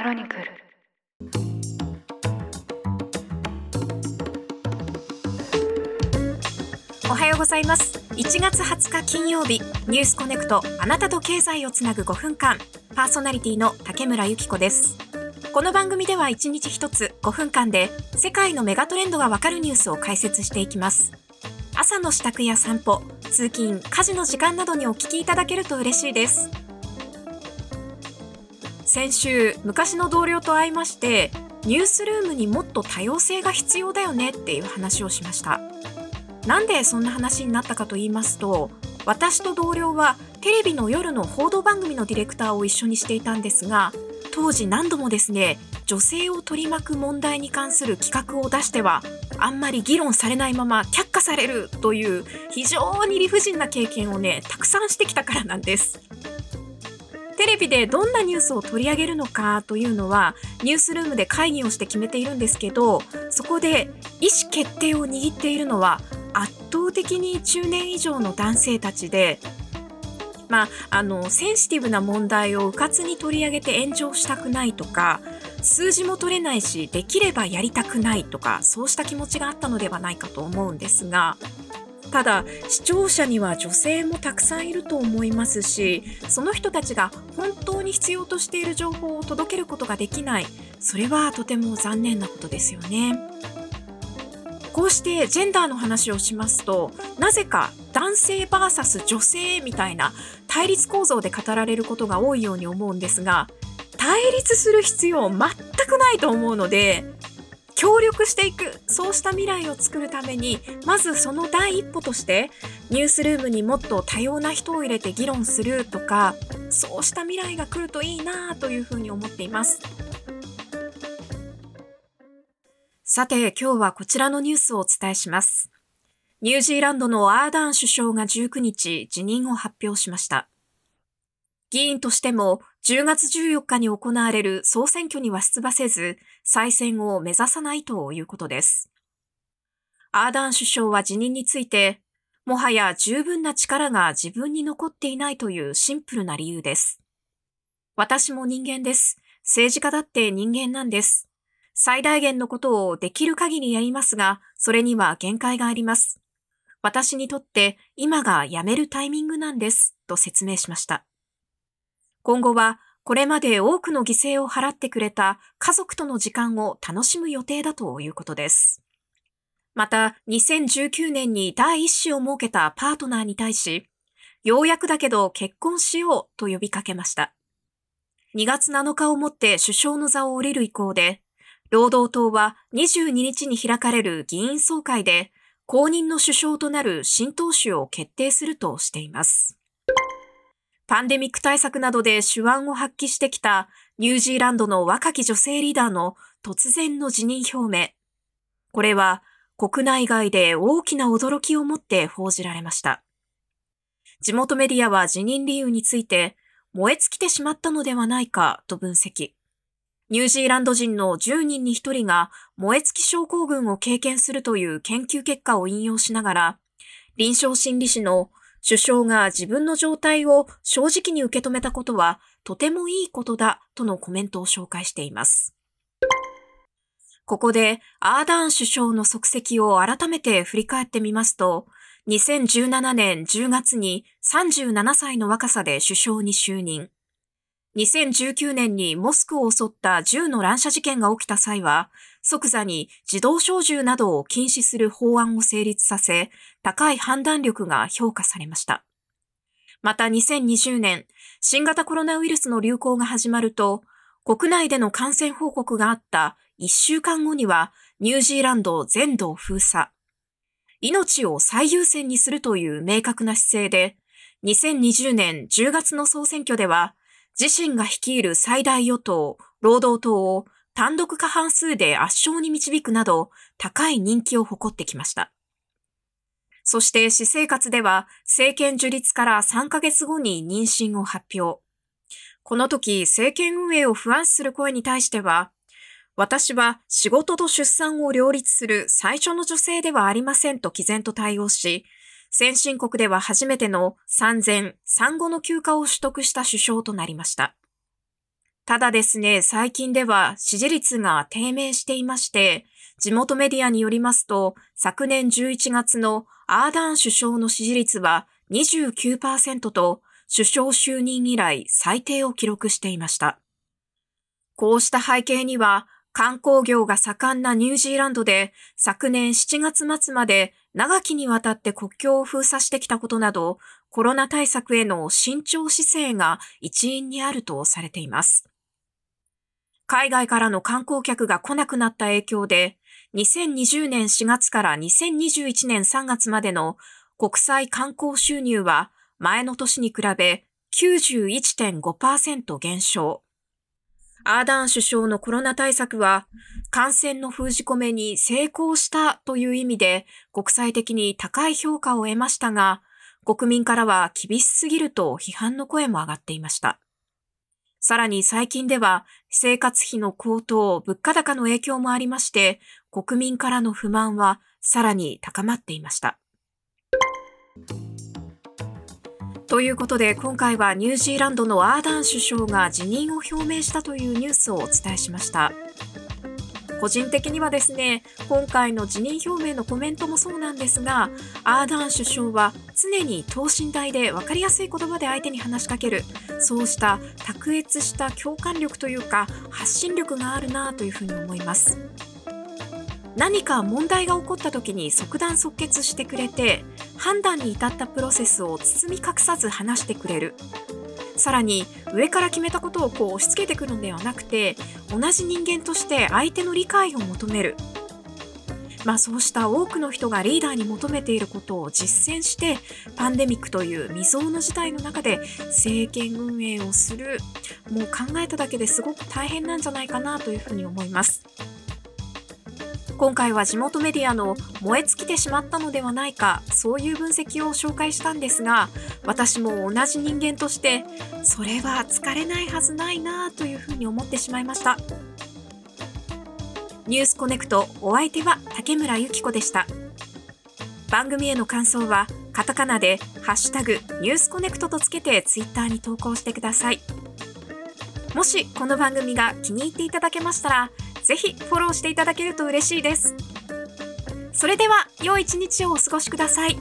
クロニクル。おはようございます。1月20日金曜日ニュースコネクトあなたと経済をつなぐ5分間パーソナリティの竹村由紀子です。この番組では1日1つ5分間で世界のメガトレンドがわかるニュースを解説していきます。朝の支度や散歩通勤家事の時間などにお聞きいただけると嬉しいです。先週昔の同僚と会いましてニュースルームにもっと多様性が必要だよねっていう話をしました。なんでそんな話になったかと言いますと私と同僚はテレビの夜の報道番組のディレクターを一緒にしていたんですが当時何度もですね女性を取り巻く問題に関する企画を出してはあんまり議論されないまま却下されるという非常に理不尽な経験をねたくさんしてきたからなんです。テレビでどんなニュースを取り上げるのかというのはニュースルームで会議をして決めているんですけどそこで意思決定を握っているのは圧倒的に中年以上の男性たちでまあ、あのセンシティブな問題をうかつに取り上げて炎上したくないとか数字も取れないしできればやりたくないとかそうした気持ちがあったのではないかと思うんですがただ視聴者には女性もたくさんいると思いますしその人たちが本当に必要としている情報を届けることができないそれはとても残念なことですよね。こうしてジェンダーの話をしますとなぜか男性 VS 女性みたいな対立構造で語られることが多いように思うんですが対立する必要全くないと思うので協力していくそうした未来を作るためにまずその第一歩としてニュースルームにもっと多様な人を入れて議論するとかそうした未来が来るといいなというふうに思っています。さて、今日はこちらのニュースをお伝えします。ニュージーランドのアーダーン首相が19日、辞任を発表しました。議員としても10月14日に行われる総選挙には出馬せず、再選を目指さないということです。アーダーン首相は辞任について、もはや十分な力が自分に残っていないというシンプルな理由です。私も人間です。政治家だって人間なんです。最大限のことをできる限りやりますが、それには限界があります。私にとって今が辞めるタイミングなんです、と説明しました。今後はこれまで多くの犠牲を払ってくれた家族との時間を楽しむ予定だということです。また、2019年に第一子を設けたパートナーに対し、ようやくだけど結婚しようと呼びかけました。2月7日をもって首相の座を降りる意向で、労働党は22日に開かれる議員総会で、後任の首相となる新党首を決定するとしています。パンデミック対策などで手腕を発揮してきたニュージーランドの若き女性リーダーの突然の辞任表明。これは国内外で大きな驚きをもって報じられました。地元メディアは辞任理由について燃え尽きてしまったのではないかと分析。ニュージーランド人の10人に1人が燃え尽き症候群を経験するという研究結果を引用しながら、臨床心理士の首相が自分の状態を正直に受け止めたことはとてもいいことだとのコメントを紹介しています。ここでアーダーン首相の足跡を改めて振り返ってみますと、2017年10月に37歳の若さで首相に就任。2019年にモスクを襲った銃の乱射事件が起きた際は、即座に自動小銃などを禁止する法案を成立させ、高い判断力が評価されました。また2020年、新型コロナウイルスの流行が始まると、国内での感染報告があった1週間後には、ニュージーランド全土を封鎖。命を最優先にするという明確な姿勢で、2020年10月の総選挙では、自身が率いる最大与党、労働党を単独過半数で圧勝に導くなど高い人気を誇ってきました。そして私生活では政権樹立から3ヶ月後に妊娠を発表。この時政権運営を不安視する声に対しては、私は仕事と出産を両立する最初の女性ではありませんと毅然と対応し、先進国では初めての産前、産後の休暇を取得した首相となりました。ただですね、最近では支持率が低迷していまして、地元メディアによりますと、昨年11月のアーダーン首相の支持率は29%と、首相就任以来最低を記録していました。こうした背景には、観光業が盛んなニュージーランドで昨年7月末まで長きにわたって国境を封鎖してきたことなど、コロナ対策への慎重姿勢が一因にあるとされています。海外からの観光客が来なくなった影響で、2020年4月から2021年3月までの国際観光収入は前の年に比べ91.5%減少。アーダーン首相のコロナ対策は感染の封じ込めに成功したという意味で国際的に高い評価を得ましたが、国民からは厳しすぎると批判の声も上がっていました。さらに最近では生活費の高騰、物価高の影響もありまして、国民からの不満はさらに高まっていました。ということで今回はニュージーランドのアーダーン首相が辞任を表明したというニュースをお伝えしました。個人的にはですね、今回の辞任表明のコメントもそうなんですが、アーダーン首相は常に等身大で分かりやすい言葉で相手に話しかける、そうした卓越した共感力というか、発信力があるなというふうに思います。何か問題が起こった時に即断即決してくれて判断に至ったプロセスを包み隠さず話してくれるさらに上から決めたことをこう押し付けてくるのではなくて同じ人間として相手の理解を求めるまあそうした多くの人がリーダーに求めていることを実践してパンデミックという未曾有の事態の中で政権運営をするもう考えただけですごく大変なんじゃないかなというふうに思います。今回は地元メディアの燃え尽きてしまったのではないかそういう分析を紹介したんですが私も同じ人間としてそれは疲れないはずないなというふうに思ってしまいました。ニュースコネクトお相手は竹村由紀子でした。番組への感想はカタカナでハッシュタグニュースコネクトとつけてツイッターに投稿してください。もしこの番組が気に入っていただけましたらぜひフォローしていただけると嬉しいです。それでは良い一日をお過ごしください。